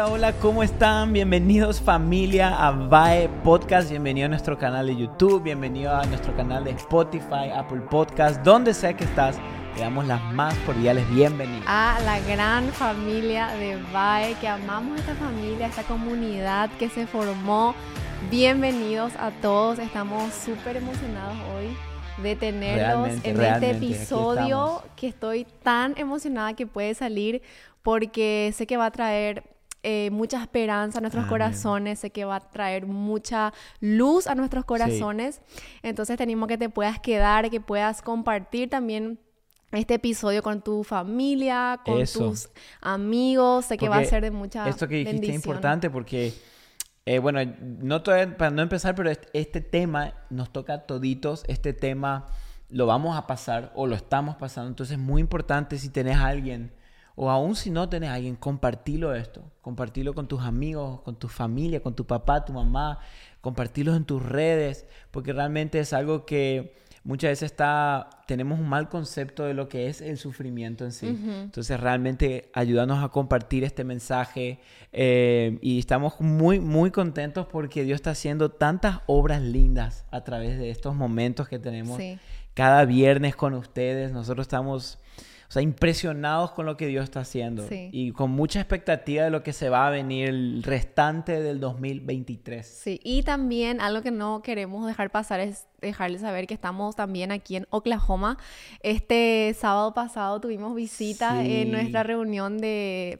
Hola, hola, ¿cómo están? Bienvenidos familia a VAE Podcast, bienvenido a nuestro canal de YouTube, bienvenido a nuestro canal de Spotify, Apple Podcast, donde sea que estás, te damos las más cordiales bienvenidas. A la gran familia de VAE, que amamos esta familia, esta comunidad que se formó. Bienvenidos a todos, estamos súper emocionados hoy de tenerlos en este episodio que estoy tan emocionada que puede salir porque sé que va a traer eh, mucha esperanza a nuestros corazones, sé que va a traer mucha luz a nuestros corazones. Entonces tenemos que te puedas quedar, que puedas compartir también este episodio con tu familia, con tus amigos. Sé que va a ser de mucha Esto que dijiste es importante porque, eh, bueno, no para no empezar, pero este, este, tema nos toca a toditos. Este tema lo vamos a pasar o lo estamos pasando. Entonces es muy importante si tenés a alguien o aún si no tenés a alguien, compartilo esto. Compartilo con tus amigos, con tu familia, con tu papá, tu mamá. Compartilo en tus redes, porque realmente es algo que muchas veces está, tenemos un mal concepto de lo que es el sufrimiento en sí. Entonces realmente ayúdanos a compartir este mensaje eh, y estamos muy, muy contentos porque Dios está haciendo tantas obras lindas a través de estos momentos que tenemos cada viernes con ustedes. Nosotros estamos o sea, impresionados con lo que Dios está haciendo y con mucha expectativa de lo que se va a venir el restante del 2023. Sí, y también algo que no queremos dejar pasar es dejarles saber que estamos también aquí en Oklahoma. Este sábado pasado tuvimos visita en nuestra reunión de,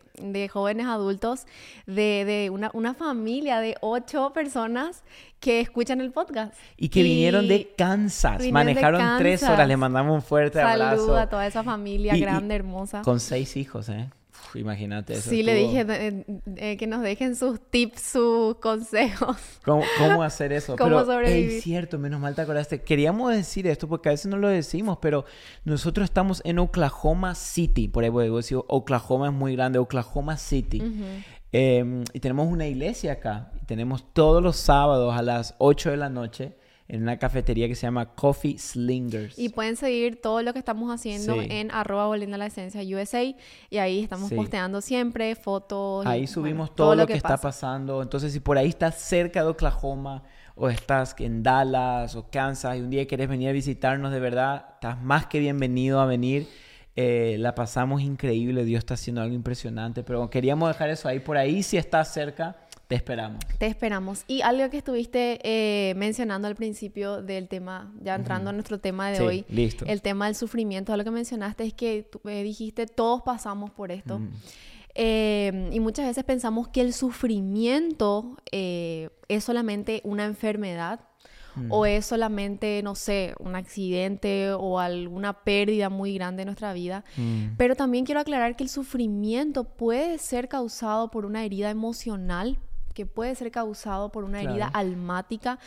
jóvenes adultos de, una, familia de ocho personas que escuchan el podcast. Y que vinieron de Kansas. Manejaron tres horas. Les mandamos un fuerte abrazo. Saludos a toda esa familia grande, hermosa. Con seis hijos, ¿eh? Imagínate eso. Sí, le dije eh, eh, que nos dejen sus tips, sus consejos. ¿Cómo, hacer eso? ¿Cómo pero, sobrevivir? Es cierto, menos mal te acordaste. Queríamos decir esto porque a veces no lo decimos, pero nosotros estamos en Oklahoma City. Por ahí voy a decir, Oklahoma es muy grande, Oklahoma City. Em, y tenemos una iglesia acá. tenemos todos los sábados a las 8 de la noche en una cafetería que se llama Coffee Slingers. Y pueden seguir todo lo que estamos haciendo en arroba volviendo a la esencia USA y ahí estamos posteando siempre fotos. Ahí subimos todo, lo que, está pasando. Entonces, si por ahí estás cerca de Oklahoma o estás en Dallas o Kansas y un día quieres venir a visitarnos, de verdad, estás más que bienvenido a venir. Eh, la pasamos increíble, Dios está haciendo algo impresionante, pero queríamos dejar eso ahí por ahí si estás cerca te esperamos. Te esperamos. Y algo que estuviste eh, mencionando al principio del tema, ya entrando a nuestro tema de hoy, listo. el tema del sufrimiento, lo que mencionaste es que tú, eh, dijiste, todos pasamos por esto. Eh, y muchas veces pensamos que el sufrimiento es solamente una enfermedad o es solamente, no sé, un accidente o alguna pérdida muy grande en nuestra vida. Pero también quiero aclarar que el sufrimiento puede ser causado por una herida emocional que puede ser causado por una herida almática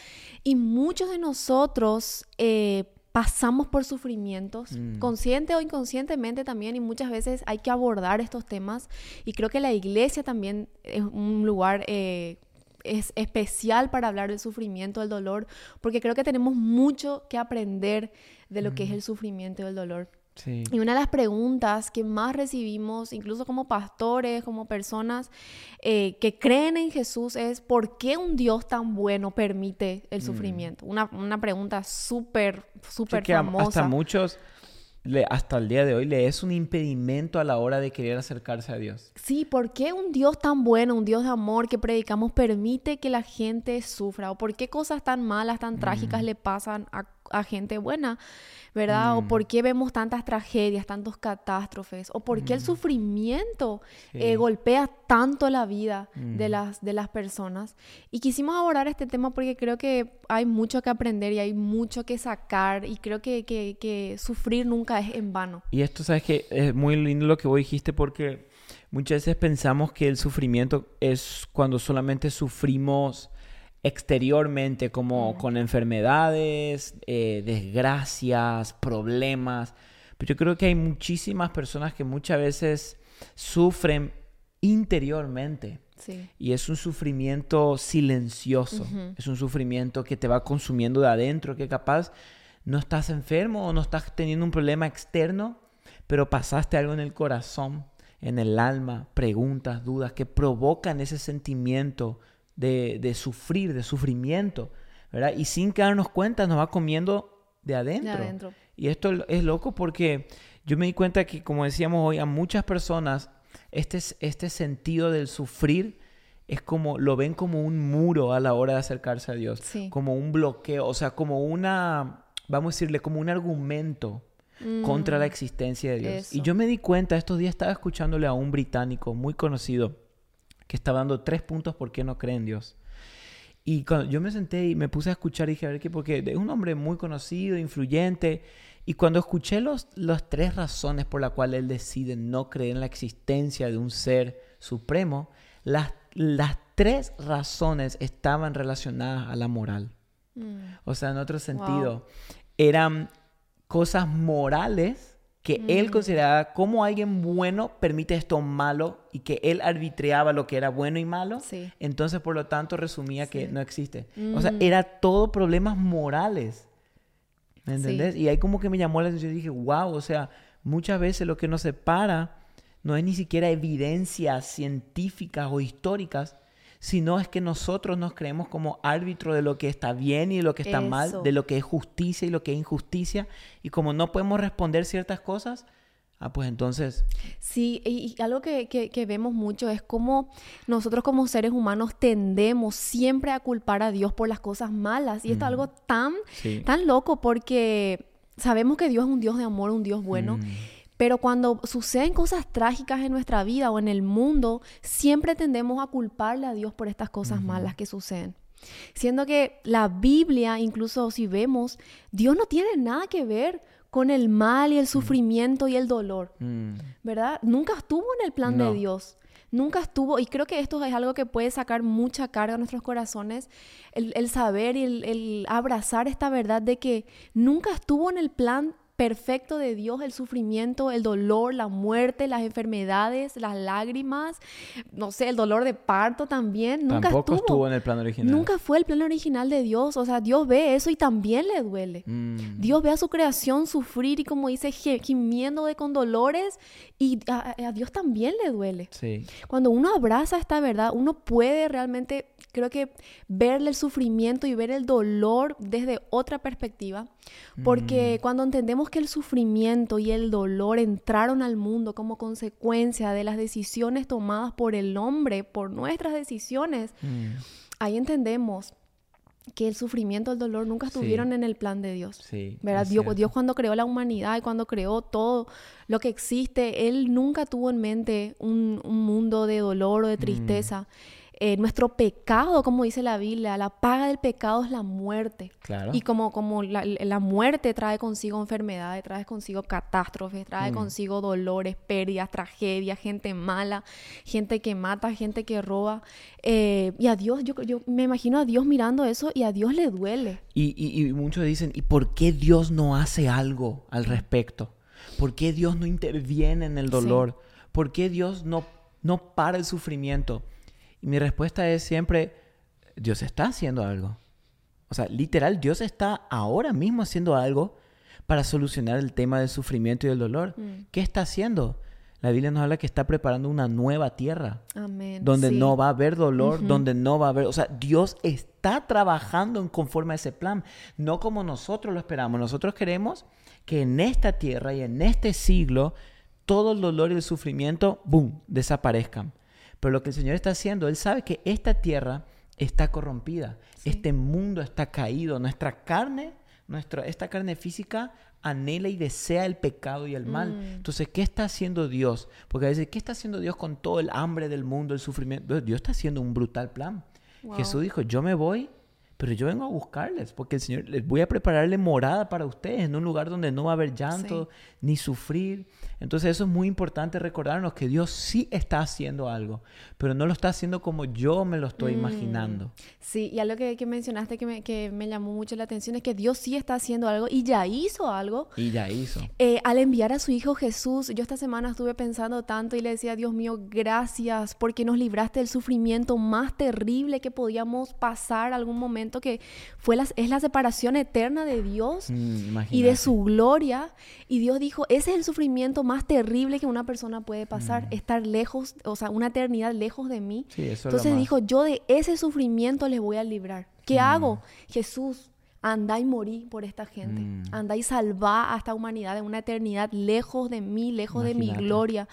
y muchos de nosotros eh, pasamos por sufrimientos, mm. consciente o inconscientemente también, y muchas veces hay que abordar estos temas. Y creo que la iglesia también es un lugar eh, es especial para hablar del sufrimiento, del dolor, porque creo que tenemos mucho que aprender de lo que es mm. el sufrimiento y el dolor. Y una de las preguntas que más recibimos, incluso como pastores, como personas eh, que creen en Jesús, es ¿por qué un Dios tan bueno permite el mm. sufrimiento? Una, una, pregunta súper, súper famosa. Hasta muchos, hasta el día de hoy, le es un impedimento a la hora de querer acercarse a Dios. Sí, ¿por qué un Dios tan bueno, un Dios de amor que predicamos, permite que la gente sufra? ¿O por qué cosas tan malas, tan trágicas mm. le pasan a, a gente buena? ¿Verdad? O mm. por qué vemos tantas tragedias, tantos catástrofes, o por qué el mm. sufrimiento eh, golpea tanto la vida de, mm. las, de las personas. Y quisimos abordar este tema porque creo que hay mucho que aprender y hay mucho que sacar y creo que, que, sufrir nunca es en vano. Y esto, sabes que es muy lindo lo que vos dijiste porque muchas veces pensamos que el sufrimiento es cuando solamente sufrimos exteriormente, como con enfermedades, eh, desgracias, problemas. Pero yo creo que hay muchísimas personas que muchas veces sufren interiormente. Y es un sufrimiento silencioso, es un sufrimiento que te va consumiendo de adentro, que capaz no estás enfermo o no estás teniendo un problema externo, pero pasaste algo en el corazón en el alma preguntas, dudas que provocan ese sentimiento de, de sufrir, de sufrimiento, ¿verdad? Y sin darnos cuenta nos va comiendo de adentro. De adentro. Y esto es loco porque yo me di cuenta que, como decíamos hoy, a muchas personas este, este sentido del sufrir es como, lo ven como un muro a la hora de acercarse a Dios, Sí. como un bloqueo, o sea, como una, vamos a decirle, como un argumento contra la existencia de Dios. Y Mm, yo me di cuenta, estos días estaba escuchándole a un británico muy conocido que estaba dando tres puntos por qué no cree en Dios. Y cuando yo me senté y me puse a escuchar, dije, a ver qué, porque es un hombre muy conocido, influyente. Y cuando escuché los, las tres razones por las cuales él decide no creer en la existencia de un ser supremo, las, las tres razones estaban relacionadas a la moral. Mm. O sea, en otro sentido, eran cosas morales que él consideraba como alguien bueno permite esto malo y que él arbitreaba lo que era bueno y malo. Sí. Entonces, por lo tanto, resumía que no existe. O sea, era todo problemas morales. ¿Me Sí. entendés? Y ahí como que me llamó la atención y dije, wow, o sea, muchas veces lo que nos separa no es ni siquiera evidencias científicas o históricas, sino es que nosotros nos creemos como árbitro de lo que está bien y lo que está Eso. mal, de lo que es justicia y lo que es injusticia. Y como no podemos responder ciertas cosas, ah, pues entonces, Sí, y, y algo que, que- que vemos mucho es cómo nosotros como seres humanos tendemos siempre a culpar a Dios por las cosas malas. Y esto es algo tan, sí. tan loco porque sabemos que Dios es un Dios de amor, un Dios bueno. Mm. Pero cuando suceden cosas trágicas en nuestra vida o en el mundo, siempre tendemos a culparle a Dios por estas cosas malas que suceden. Siendo que la Biblia, incluso si vemos, Dios no tiene nada que ver con el mal y el sufrimiento y el dolor. Mm. ¿verdad? Nunca estuvo en el plan No. de Dios. Nunca estuvo, y creo que esto es algo que puede sacar mucha carga a nuestros corazones, el, el saber y el, el abrazar esta verdad de que nunca estuvo en el plan perfecto de Dios el sufrimiento, el dolor, la muerte, las enfermedades, las lágrimas, no sé, el dolor de parto también. Nunca Tampoco estuvo. estuvo en el plan original. Nunca fue el plan original de Dios. O sea, Dios ve eso y también le duele. Mm. Dios ve a su creación sufrir y como dice, gimiendo de con dolores y a, a Dios también le duele. Sí. Cuando uno abraza esta verdad, uno puede realmente, creo que, verle el sufrimiento y ver el dolor desde otra perspectiva. Porque cuando entendemos que el sufrimiento y el dolor entraron al mundo como consecuencia de las decisiones tomadas por el hombre, por nuestras decisiones, Mm. ahí entendemos que el sufrimiento y el dolor nunca Sí. estuvieron en el plan de Dios. Sí. ¿verdad? Dios. Dios cuando creó la humanidad y cuando creó todo lo que existe, Él nunca tuvo en mente un, un mundo de dolor o Mm. de tristeza. Eh, nuestro pecado, como dice la Biblia, la paga del pecado es la muerte. Claro. Y como, como la, la muerte trae consigo enfermedades, trae consigo catástrofes, trae Mm. consigo dolores, pérdidas, tragedias, gente mala, gente que mata, gente que roba. Eh, y a Dios, yo, yo me imagino a Dios mirando eso y a Dios le duele. Y, y- y muchos dicen, ¿y por qué Dios no hace algo al respecto? ¿Por qué Dios no interviene en el dolor? ¿Por qué Dios no, no para el sufrimiento? Y mi respuesta es siempre, Dios está haciendo algo. O sea, literal, Dios está ahora mismo haciendo algo para solucionar el tema del sufrimiento y del dolor. Mm. ¿Qué está haciendo? La Biblia nos habla que está preparando una nueva tierra Amén. donde Sí. no va a haber dolor, donde no va a haber, o sea, Dios está trabajando en conforme a ese plan, no como nosotros lo esperamos. Nosotros queremos que en esta tierra y en este siglo todo el dolor y el sufrimiento, boom, desaparezcan. Pero lo que el Señor está haciendo, Él sabe que esta tierra está corrompida, Sí. este mundo está caído, nuestra carne, nuestra, esta carne física anhela y desea el pecado y el mal. Mm. Entonces, ¿qué está haciendo Dios? Porque a veces, ¿qué está haciendo Dios con todo el hambre del mundo, el sufrimiento? Dios está haciendo un brutal plan. Wow. Jesús dijo, yo me voy, pero yo vengo a buscarles, porque el Señor, les voy a prepararle morada para ustedes en un lugar donde no va a haber llanto ni sufrir. Entonces eso es muy importante recordarnos que Dios sí está haciendo algo, pero no lo está haciendo como yo me lo estoy Mm. imaginando. Sí, y algo que, que mencionaste que me, que me llamó mucho la atención es que Dios sí está haciendo algo y ya hizo algo. Y ya hizo. Eh, al enviar a su Hijo Jesús, yo esta semana estuve pensando tanto y le decía, Dios mío, gracias porque nos libraste del sufrimiento más terrible que podíamos pasar algún momento que fue la, es la separación eterna de Dios Mm, y de su gloria. Y Dios dijo, ese es el sufrimiento más terrible que una persona puede pasar, Mm. estar lejos, o sea, una eternidad lejos de mí. Sí, eso Entonces dijo, yo de ese sufrimiento les voy a librar. ¿Qué Mm. hago? Jesús, anda y morí por esta gente. Mm. Anda y salva a esta humanidad de una eternidad lejos de mí, lejos de mi gloria.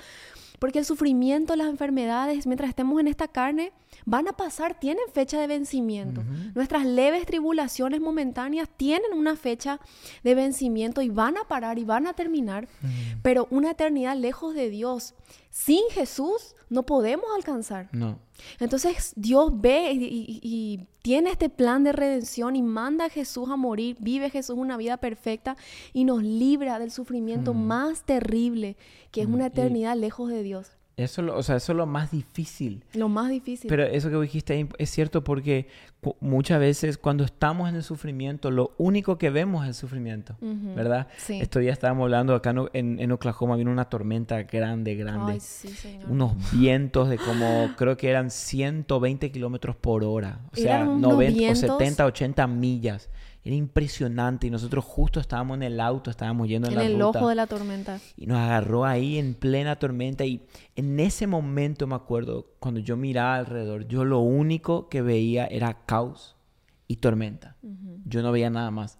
Porque el sufrimiento, las enfermedades, mientras estemos en esta carne, van a pasar, tienen fecha de vencimiento. Nuestras leves tribulaciones momentáneas tienen una fecha de vencimiento y van a parar y van a terminar. Pero una eternidad lejos de Dios, sin Jesús, no podemos alcanzar. No. Entonces Dios ve y, y- y tiene este plan de redención y manda a Jesús a morir, vive Jesús una vida perfecta y nos libra del sufrimiento más terrible, que es una y- eternidad lejos de Dios. Eso, lo- o sea, eso es lo más difícil. Lo más difícil. Pero eso que dijiste ahí es cierto porque muchas veces cuando estamos en el sufrimiento, lo único que vemos es el sufrimiento, Ujú, ¿verdad? sí. Estos días estábamos hablando acá en, en, Oklahoma, vino una tormenta grande, grande. Ay, sí, Señor. Unos vientos de como, creo que eran 120 kilómetros por hora. O sea, Eran unos 90 vientos. o 70, 80 millas. Era impresionante. Y nosotros justo estábamos en el auto, estábamos yendo en, en la el ruta. ojo de la tormenta. Y nos agarró ahí en plena tormenta. Y en ese momento me acuerdo, cuando yo miraba alrededor, yo lo único que veía era caos y tormenta. Yo no veía nada más.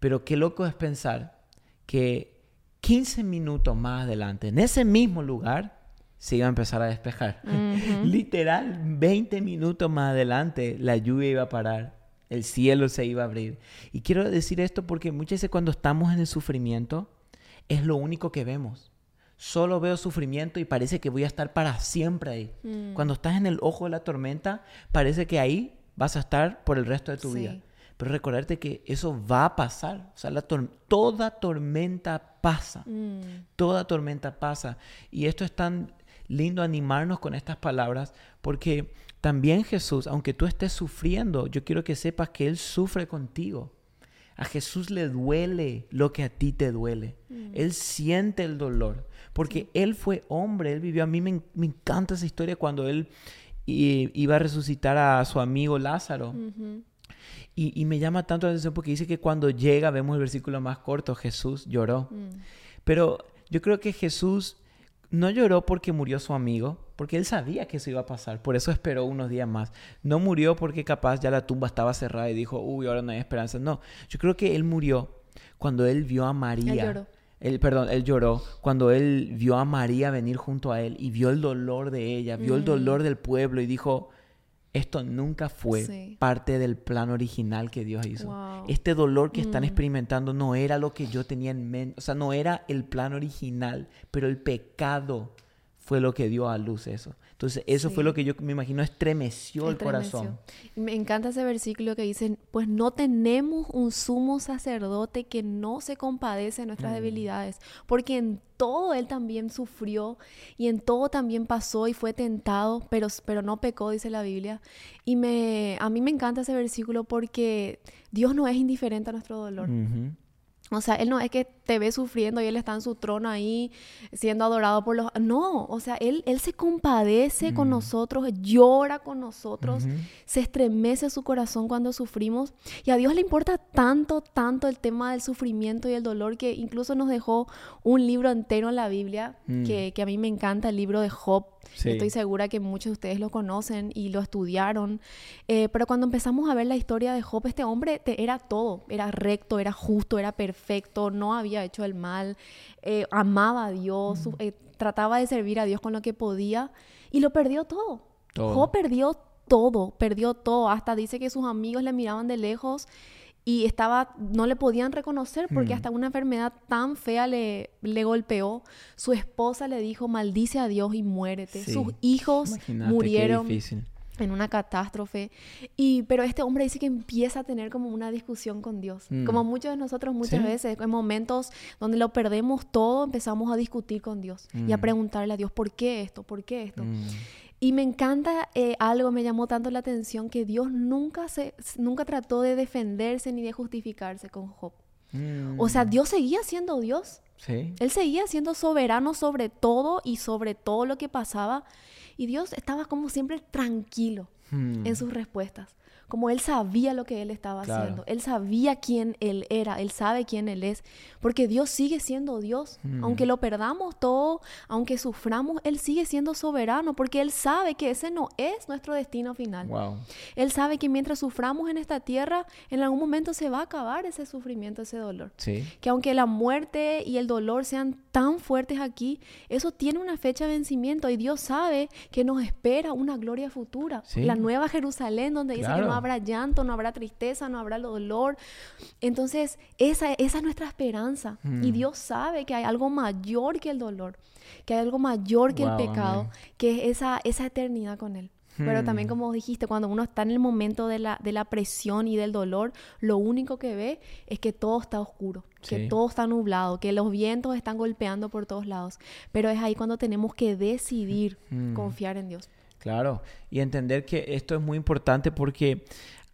Pero qué loco es pensar que 15 minutos más adelante, en ese mismo lugar, se iba a empezar a despejar. Literal, 20 minutos más adelante, la lluvia iba a parar. El cielo se iba a abrir. Y quiero decir esto porque muchas veces cuando estamos en el sufrimiento, es lo único que vemos. Solo veo sufrimiento y parece que voy a estar para siempre ahí. Mm. Cuando estás en el ojo de la tormenta, parece que ahí vas a estar por el resto de tu Sí. vida. Pero recordarte que eso va a pasar. O sea, la tor- toda tormenta pasa. Mm, Toda tormenta pasa. Y esto es tan lindo animarnos con estas palabras porque también Jesús, aunque tú estés sufriendo, yo quiero que sepas que Él sufre contigo. A Jesús le duele lo que a ti te duele. Él siente el dolor porque Él fue hombre, Él vivió. A mí me, me encanta esa historia cuando Él iba a resucitar a su amigo Lázaro. y me llama tanto la atención porque dice que cuando llega, vemos el versículo más corto, Jesús lloró. Mm. Pero yo creo que Jesús no lloró porque murió su amigo, porque él sabía que eso iba a pasar, por eso esperó unos días más. No murió porque capaz ya la tumba estaba cerrada y dijo, uy, ahora no hay esperanza. No, yo creo que él murió cuando él vio a María. Él lloró. Él, perdón, él lloró cuando él vio a María venir junto a él y vio el dolor de ella, vio el Mm. dolor del pueblo y dijo, esto nunca fue Sí. parte del plan original que Dios hizo. Wow. Este dolor que están Mm. experimentando no era lo que yo tenía en mente, o sea, no era el plan original, pero el pecado fue lo que dio a luz eso. Entonces, eso fue lo que yo me imagino estremeció el corazón. Me encanta ese versículo que dice, pues no tenemos un sumo sacerdote que no se compadece de nuestras Mm. debilidades, porque en todo él también sufrió y en todo también pasó y fue tentado, pero, pero no pecó, dice la Biblia. Y me, a mí me encanta ese versículo porque Dios no es indiferente a nuestro dolor. Ujú. O sea, él no es que te ve sufriendo y él está en su trono ahí siendo adorado por los... No, o sea, él, él se compadece con nosotros, llora con nosotros, se estremece su corazón cuando sufrimos. Y a Dios le importa tanto, tanto el tema del sufrimiento y el dolor que incluso nos dejó un libro entero en la Biblia, Mm. que, que a mí me encanta, el libro de Job. Sí. Estoy segura que muchos de ustedes lo conocen y lo estudiaron. Eh, pero cuando empezamos a ver la historia de Job, este hombre te- era todo. Era recto, era justo, era perfecto, no había hecho el mal, eh, amaba a Dios, eh, trataba de servir a Dios con lo que podía y lo perdió todo. Todo. Job perdió todo, perdió todo. Hasta dice que sus amigos le miraban de lejos y estaba, no le podían reconocer porque Mm. hasta una enfermedad tan fea le, le golpeó. Su esposa le dijo, maldice a Dios y muérete. Sí. Sus hijos Imagínate murieron en una catástrofe. Y, pero este hombre dice que empieza a tener como una discusión con Dios. Mm. Como muchos de nosotros muchas Sí. veces, en momentos donde lo perdemos todo, empezamos a discutir con Dios y a Mm. preguntarle a Dios, ¿por qué esto? ¿Por qué esto? Mm. Y me encanta eh, algo, me llamó tanto la atención, que Dios nunca, se, nunca trató de defenderse ni de justificarse con Job. Mm. O sea, Dios seguía siendo Dios. Sí. Él seguía siendo soberano sobre todo y sobre todo lo que pasaba. Y Dios estaba como siempre tranquilo Mm. en sus respuestas. Como él sabía lo que él estaba Claro. haciendo, él sabía quién él era, él sabe quién él es, porque Dios sigue siendo Dios, Mm. aunque lo perdamos todo, aunque suframos, él sigue siendo soberano, porque él sabe que ese no es nuestro destino final. Wow. Él sabe que mientras suframos en esta tierra, en algún momento se va a acabar ese sufrimiento, ese dolor. Sí. Que aunque la muerte y el dolor sean tan fuertes aquí, eso tiene una fecha de vencimiento y Dios sabe que nos espera una gloria futura. Sí. La nueva Jerusalén donde dice que no habrá llanto, no habrá tristeza, no habrá dolor. Entonces, esa, esa es nuestra esperanza. Mm. Y Dios sabe que hay algo mayor que el dolor, que hay algo mayor que Wow, el pecado, amén. que es esa, esa eternidad con Él. Pero también, Hmm. como dijiste, cuando uno está en el momento de la, de la presión y del dolor, lo único que ve es que todo está oscuro, que Sí. todo está nublado, que los vientos están golpeando por todos lados. Pero es ahí cuando tenemos que decidir Hmm. confiar en Dios. Claro, y entender que esto es muy importante porque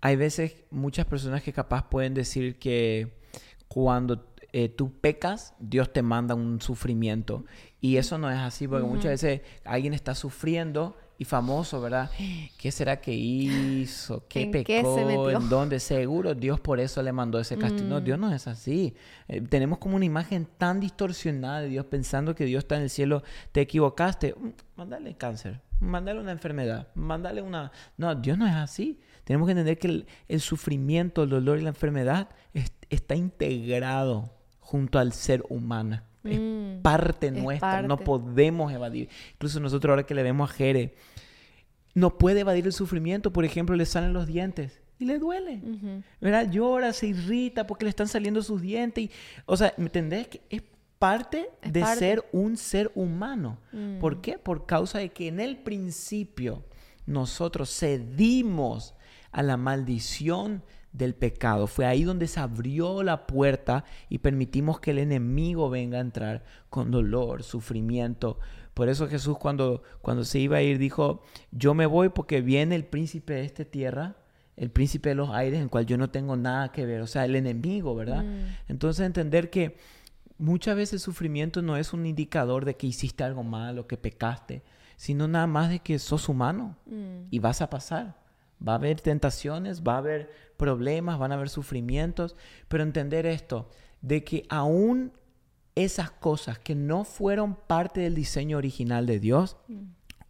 hay veces muchas personas que capaz pueden decir que cuando eh, tú pecas, Dios te manda un sufrimiento. Y eso no es así, porque muchas veces alguien está sufriendo y famoso, ¿verdad? ¿Qué será que hizo? ¿Qué ¿En qué pecó? se metió? ¿En dónde? Seguro Dios por eso le mandó ese castigo. No, Dios no es así. Eh, tenemos como una imagen tan distorsionada de Dios pensando que Dios está en el cielo. Te equivocaste. Mm, Mándale cáncer. Mándale una enfermedad. Mándale una... No, Dios no es así. Tenemos que entender que el, el sufrimiento, el dolor y la enfermedad es- está integrado junto al ser humano. Es Mm, parte es nuestra, no podemos evadir. Incluso nosotros ahora que le vemos a Jere, no puede evadir el sufrimiento, por ejemplo, le salen los dientes y le duele. ¿Verdad? Llora, se irrita porque le están saliendo sus dientes. y- o sea, ¿me entendés? Que es parte Es de parte. ser un ser humano. Mm. ¿Por qué? Por causa de que en el principio nosotros cedimos a la maldición del pecado. Fue ahí donde se abrió la puerta y permitimos que el enemigo venga a entrar con dolor, sufrimiento. Por eso Jesús cuando, cuando se iba a ir dijo, yo me voy porque viene el príncipe de esta tierra, el príncipe de los aires, en el cual yo no tengo nada que ver, o sea, el enemigo, ¿verdad? Mm. Entonces entender que muchas veces el sufrimiento no es un indicador de que hiciste algo malo, que pecaste, sino nada más de que sos humano Mm. y vas a pasar. Va a haber tentaciones, va a haber problemas, van a haber sufrimientos, pero entender esto, de que aún esas cosas que no fueron parte del diseño original de Dios,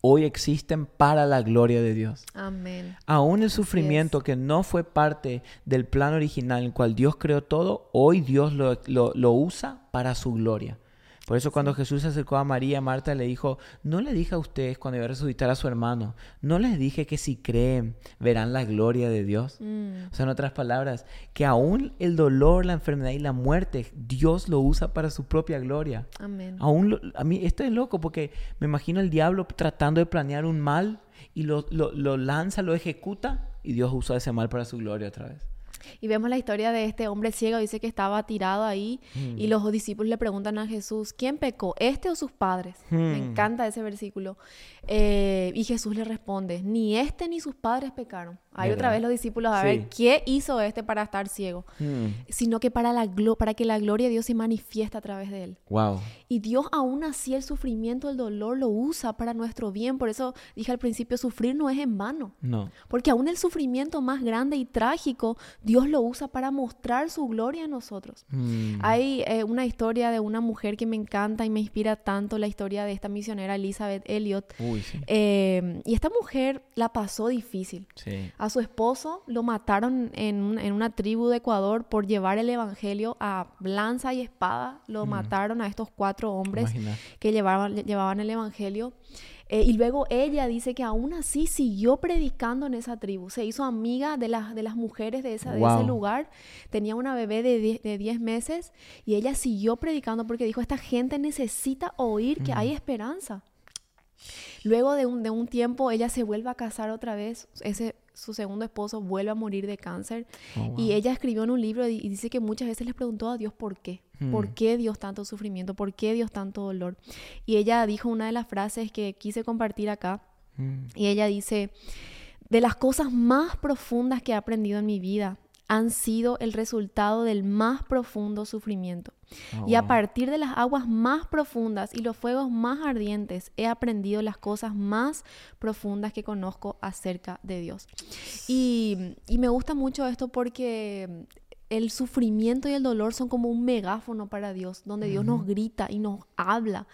hoy existen para la gloria de Dios. Amén. Aún el sufrimiento que no fue parte del plan original en el cual Dios creó todo, hoy Dios lo, lo- lo usa para su gloria. Por eso cuando Jesús se acercó a María, Marta le dijo, no le dije a ustedes cuando iba a resucitar a su hermano, no les dije que si creen verán la gloria de Dios. Mm. O sea, en otras palabras, que aún el dolor, la enfermedad y la muerte, Dios lo usa para su propia gloria. Amén. Aún lo- a mí esto es loco porque me imagino el diablo tratando de planear un mal y lo, lo- lo lanza, lo ejecuta y Dios usa ese mal para su gloria otra vez. Y vemos la historia de este hombre ciego, dice que estaba tirado ahí Mm. y los discípulos le preguntan a Jesús, ¿quién pecó, este o sus padres? Me Hmm. encanta ese versículo. Eh, y Jesús le responde, ni este ni sus padres pecaron. Ahí otra vez los discípulos a Sí. ver, ¿qué hizo este para estar ciego? Sino que para, la glo- para que la gloria de Dios se manifiesta a través de él. Wow. Y Dios aún así el sufrimiento, el dolor lo usa para nuestro bien. Por eso dije al principio, sufrir no es en vano. No. Porque aún el sufrimiento más grande y trágico, Dios lo usa para mostrar su gloria a nosotros. Mm. Hay eh, una historia de una mujer que me encanta y me inspira tanto, la historia de esta misionera Elizabeth Elliot. Uy, sí. Eh, y esta mujer la pasó difícil. Sí. A su esposo lo mataron en, en una tribu de Ecuador por llevar el evangelio a lanza y espada. Lo mataron a estos cuatro hombres Imagina. que llevaban, llevaban el evangelio. Eh, y luego ella dice que aún así siguió predicando en esa tribu. Se hizo amiga de las, de las mujeres de, esa, de ese lugar. Tenía una bebé de 10 de 10 meses y ella siguió predicando porque dijo, esta gente necesita oír que hay esperanza. Luego de un, de un tiempo ella se vuelve a casar otra vez. Ese, su segundo esposo vuelve a morir de cáncer. Oh, wow. Y ella escribió en un libro y dice que muchas veces les preguntó a Dios por qué. ¿Por Hmm. qué Dios tanto sufrimiento? ¿Por qué Dios tanto dolor? Y ella dijo una de las frases que quise compartir acá. Mm. Y ella dice, de las cosas más profundas que he aprendido en mi vida han sido el resultado del más profundo sufrimiento. y a partir de las aguas más profundas y los fuegos más ardientes he aprendido las cosas más profundas que conozco acerca de Dios. Y, y me gusta mucho esto porque el sufrimiento y el dolor son como un megáfono para Dios, donde Dios nos grita y nos habla.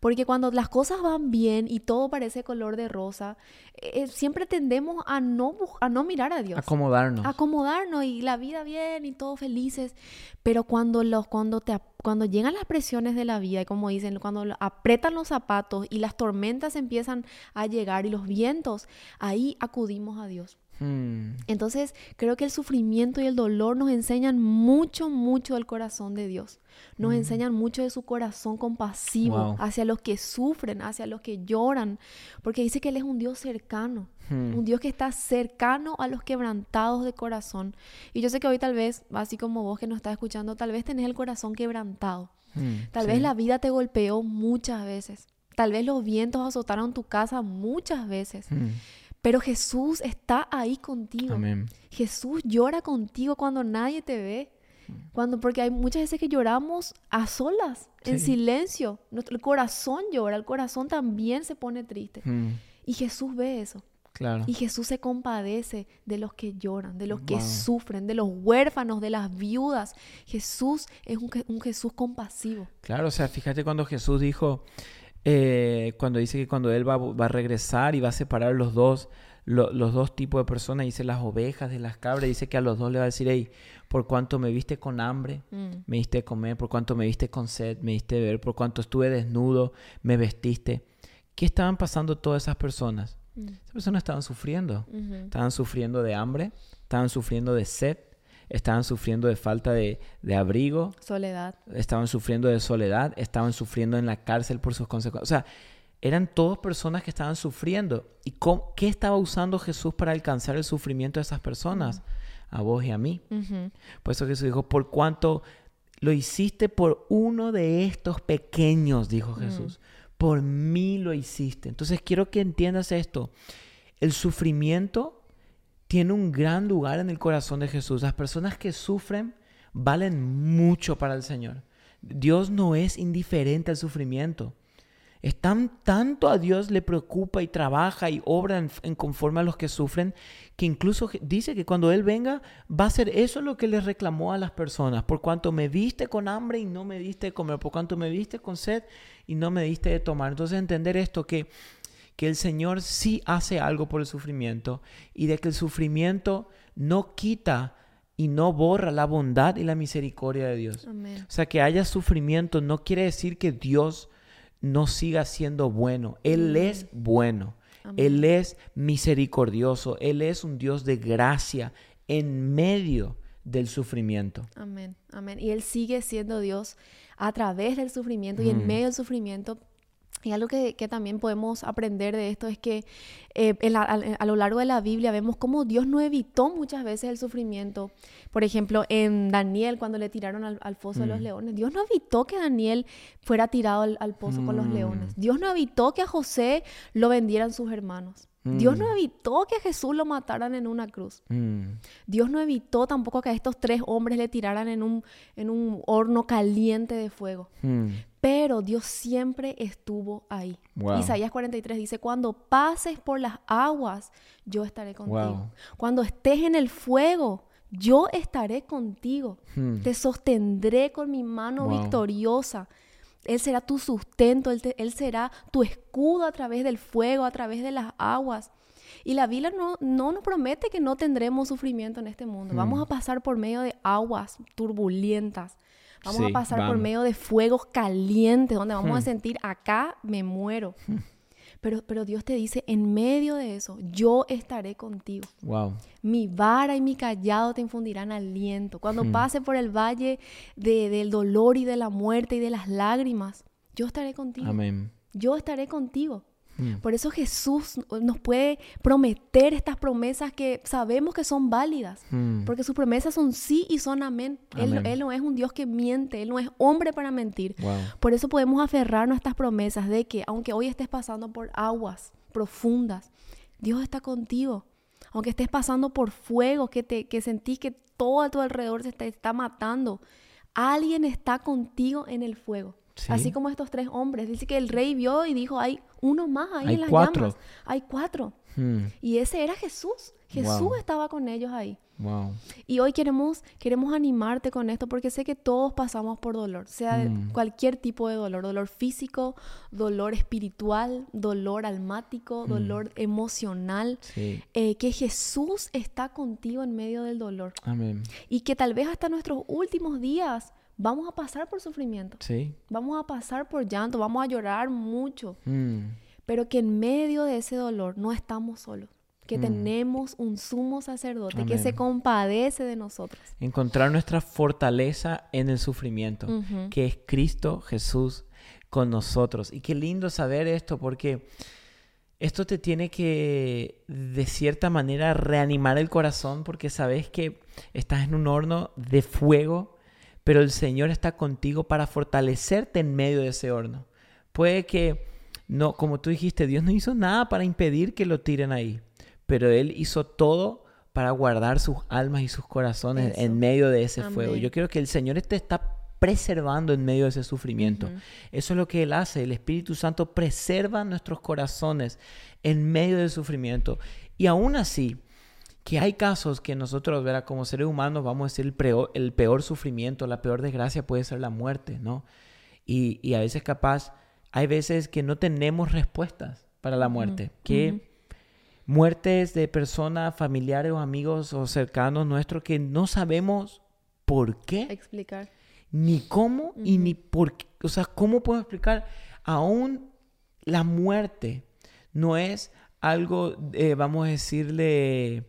Porque cuando las cosas van bien y todo parece color de rosa, eh, siempre tendemos a no, a no mirar a Dios Acomodarnos. acomodarnos y la vida bien y todos felices. Pero cuando los, cuando te cuando llegan las presiones de la vida, y como dicen, cuando apretan los zapatos y las tormentas empiezan a llegar y los vientos, ahí acudimos a Dios. Hmm. Entonces, creo que el sufrimiento y el dolor nos enseñan mucho, mucho del corazón de Dios. Nos enseñan mucho de su corazón compasivo Wow. hacia los que sufren, hacia los que lloran, porque dice que Él es un Dios cercano, Hmm. un Dios que está cercano a los quebrantados de corazón. Y yo sé que hoy tal vez, así como vos que nos estás escuchando, tal vez tenés el corazón quebrantado. Hmm. Tal Sí. vez la vida te golpeó muchas veces. Tal vez los vientos azotaron tu casa muchas veces. Pero Jesús está ahí contigo. Amén. Jesús llora contigo cuando nadie te ve. Cuando, porque hay muchas veces que lloramos a solas, en silencio. Nuestro, el corazón llora, el corazón también se pone triste. Hmm. Y Jesús ve eso. Claro. Y Jesús se compadece de los que lloran, de los que Wow. sufren, de los huérfanos, de las viudas. Jesús es un, un Jesús compasivo. Claro, o sea, fíjate cuando Jesús dijo, eh, cuando dice que cuando Él va, va a regresar y va a separar los dos, lo- los dos tipos de personas, dice las ovejas de las cabras, dice que a los dos le va a decir, hey, por cuanto me viste con hambre, Mm. me diste comer, por cuanto me viste con sed, me diste beber, por cuanto estuve desnudo, me vestiste. ¿Qué estaban pasando todas esas personas? Mm. Esas personas estaban sufriendo. Ujú. Estaban sufriendo de hambre, estaban sufriendo de sed, estaban sufriendo de falta de, de abrigo, Soledad. estaban sufriendo de soledad, estaban sufriendo en la cárcel por sus consecuencias. O sea, eran todas personas que estaban sufriendo. ¿Y cómo- qué estaba usando Jesús para alcanzar el sufrimiento de esas personas? A vos y a mí. Ujú. Por eso Jesús dijo, por cuanto lo hiciste por uno de estos pequeños, dijo Jesús, por mí lo hiciste. Entonces quiero que entiendas esto. El sufrimiento tiene un gran lugar en el corazón de Jesús. Las personas que sufren valen mucho para el Señor. Dios no es indiferente al sufrimiento. Es tan, tanto a Dios le preocupa y trabaja y obra en, conforme a los que sufren, que incluso dice que cuando Él venga va a ser eso lo que le reclamó a las personas. Por cuanto me viste con hambre y no me diste de comer, por cuanto me viste con sed y no me diste de tomar. Entonces entender esto, que, que el Señor sí hace algo por el sufrimiento y de que el sufrimiento no quita y no borra la bondad y la misericordia de Dios. Amén. O sea, que haya sufrimiento no quiere decir que Dios no siga siendo bueno. Él es bueno. Amén. Él es misericordioso. Él es un Dios de gracia en medio del sufrimiento. Amén, amén. Y Él sigue siendo Dios a través del sufrimiento y en Mm. medio del sufrimiento. Y algo que, que también podemos aprender de esto es que eh, en la- a, a lo largo de la Biblia vemos cómo Dios no evitó muchas veces el sufrimiento. Por ejemplo, en Daniel, cuando le tiraron al, al pozo de los Mm. leones, Dios no evitó que Daniel fuera tirado al, al pozo con los Mm. leones. Dios no evitó que a José lo vendieran sus hermanos. Dios no Mm. evitó que a Jesús lo mataran en una cruz. Mm, Dios no evitó tampoco que a estos tres hombres le tiraran en un, en un horno caliente de fuego. mm. Pero Dios siempre estuvo ahí. Wow. Isaías 43 dice, cuando pases por las aguas, yo estaré contigo. Wow. Cuando estés en el fuego, yo estaré contigo. Te sostendré con mi mano Wow. victoriosa. Él será tu sustento, él, te- él será tu escudo a través del fuego, a través de las aguas. Y la Biblia no, no nos promete que no tendremos sufrimiento en este mundo. Vamos a pasar por medio de aguas turbulentas. Vamos Sí, a pasar por medio de fuegos calientes, donde vamos a Hmm. sentir, acá me muero. Pero, pero Dios te dice, en medio de eso, yo estaré contigo. Wow. Mi vara y mi callado te infundirán aliento. Cuando Hmm. pase por el valle de- del dolor y de la muerte y de las lágrimas, yo estaré contigo. Amén. Yo estaré contigo. Hmm. Por eso Jesús nos puede prometer estas promesas que sabemos que son válidas. Hmm. Porque sus promesas son sí y son amén. Él, no es un Dios que miente, Él no es hombre para mentir. Wow. Por eso podemos aferrarnos a estas promesas de que aunque hoy estés pasando por aguas profundas, Dios está contigo. aunque estés pasando por fuego, que, te, que sentís que todo a tu alrededor se te está matando, alguien está contigo en el fuego. Así como estos tres hombres. Dice que el rey vio y dijo, hay uno más ahí en las llamas. Hay cuatro. Hmm. Y ese era Jesús. Jesús estaba con ellos ahí. Y hoy queremos, queremos animarte con esto porque sé que todos pasamos por dolor, sea hmm. cualquier tipo de dolor, dolor físico, dolor espiritual, dolor almático, hmm. dolor emocional, eh, que Jesús está contigo en medio del dolor. Amén. Y que tal vez hasta nuestros últimos días vamos a pasar por sufrimiento. Sí. Vamos a pasar por llanto, vamos a llorar mucho. Mm. Pero que en medio de ese dolor no estamos solos. Que mm. tenemos un sumo sacerdote que se compadece de nosotros. Encontrar nuestra fortaleza en el sufrimiento, que es Cristo Jesús con nosotros. Y qué lindo saber esto porque esto te tiene que, de cierta manera, reanimar el corazón porque sabes que estás en un horno de fuego pero el Señor está contigo para fortalecerte en medio de ese horno. Puede que, no, como tú dijiste, Dios no hizo nada para impedir que lo tiren ahí, pero Él hizo todo para guardar sus almas y sus corazones en medio de ese fuego. Yo creo que el Señor te está preservando en medio de ese sufrimiento. Eso es lo que Él hace. El Espíritu Santo preserva nuestros corazones en medio del sufrimiento. Y aún así, que hay casos que nosotros, ¿verdad? como seres humanos, vamos a decir, el peor, el peor sufrimiento, la peor desgracia puede ser la muerte, ¿no? Y, a veces capaz, hay veces que no tenemos respuestas para la muerte, que muertes de personas, familiares o amigos o cercanos nuestros que no sabemos por qué. Explicar. Ni cómo y ni por qué. O sea, ¿cómo puedo explicar? Aún la muerte no es algo, vamos a decirle,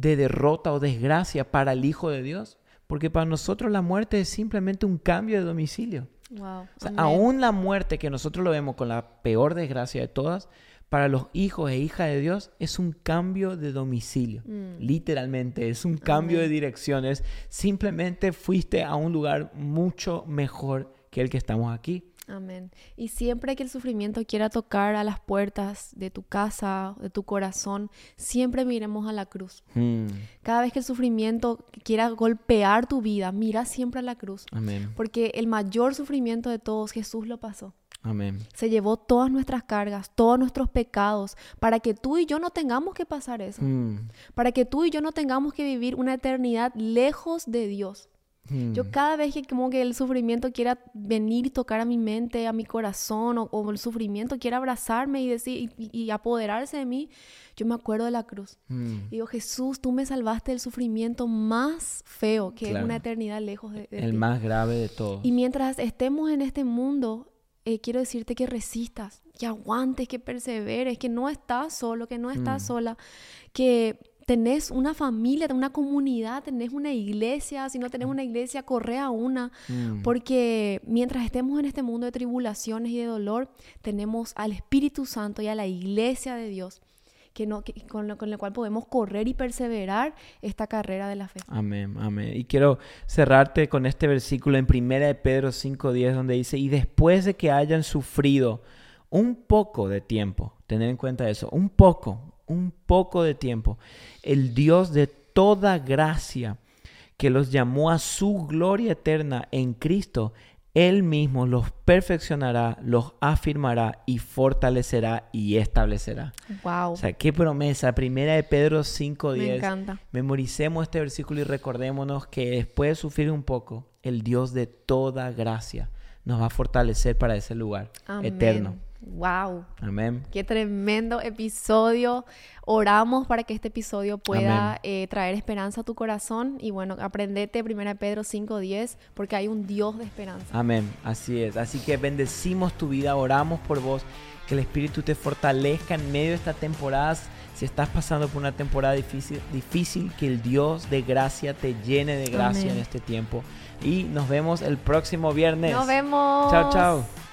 de derrota o desgracia para el Hijo de Dios. Porque para nosotros la muerte es simplemente un cambio de domicilio. Wow. O sea, aún la muerte que nosotros lo vemos con la peor desgracia de todas, para los hijos e hijas de Dios es un cambio de domicilio. Mm. Literalmente, es un cambio de direcciones. Simplemente fuiste a un lugar mucho mejor que el que estamos aquí. Amén. Y siempre que el sufrimiento quiera tocar a las puertas de tu casa, de tu corazón, siempre miremos a la cruz. Hmm. Cada vez que el sufrimiento quiera golpear tu vida, mira siempre a la cruz. Amén. Porque el mayor sufrimiento de todos, Jesús lo pasó. Amén. Se llevó todas nuestras cargas, todos nuestros pecados, para que tú y yo no tengamos que pasar eso. Hmm. Para que tú y yo no tengamos que vivir una eternidad lejos de Dios. Yo hmm. cada vez que como que el sufrimiento quiera venir y tocar a mi mente, a mi corazón, o, el sufrimiento quiera abrazarme y decir y, apoderarse de mí, yo me acuerdo de la cruz. Hmm. digo, Jesús, tú me salvaste del sufrimiento más feo, que es una eternidad lejos de, El más grave de todo. Y mientras estemos en este mundo, eh, quiero decirte que resistas, que aguantes, que perseveres, que no estás solo, que no estás hmm. sola, que tenés una familia, una comunidad, tenés una iglesia, si no tenés una iglesia, corre a una, mm. porque mientras estemos en este mundo de tribulaciones y de dolor, tenemos al Espíritu Santo y a la iglesia de Dios. Que no, con, lo, con cual podemos correr y perseverar esta carrera de la fe. Amén, amén. Y quiero cerrarte con este versículo en 1 de Pedro 5.10 donde dice, y después de que hayan sufrido un poco de tiempo, tener en cuenta eso, un poco, un poco de tiempo, el Dios de toda gracia, que los llamó a su gloria eterna en Cristo, Él mismo los perfeccionará, los afirmará y fortalecerá y establecerá. Wow. O sea, qué promesa. Primera de Pedro 5.10. Me encanta. Memoricemos este versículo y recordémonos que después de sufrir un poco, el Dios de toda gracia nos va a fortalecer para ese lugar eterno. Wow. Amén. Qué tremendo episodio. Oramos para que este episodio pueda eh, traer esperanza a tu corazón. Y bueno, aprendete 1 Pedro 5.10 porque hay un Dios de esperanza. Amén. Así es. Así que bendecimos tu vida, oramos por vos. Que el Espíritu te fortalezca en medio de esta temporada. Si estás pasando por una temporada difícil, difícil que el Dios de gracia te llene de gracia en este tiempo. Y nos vemos el próximo viernes. Nos vemos. Chao, chao.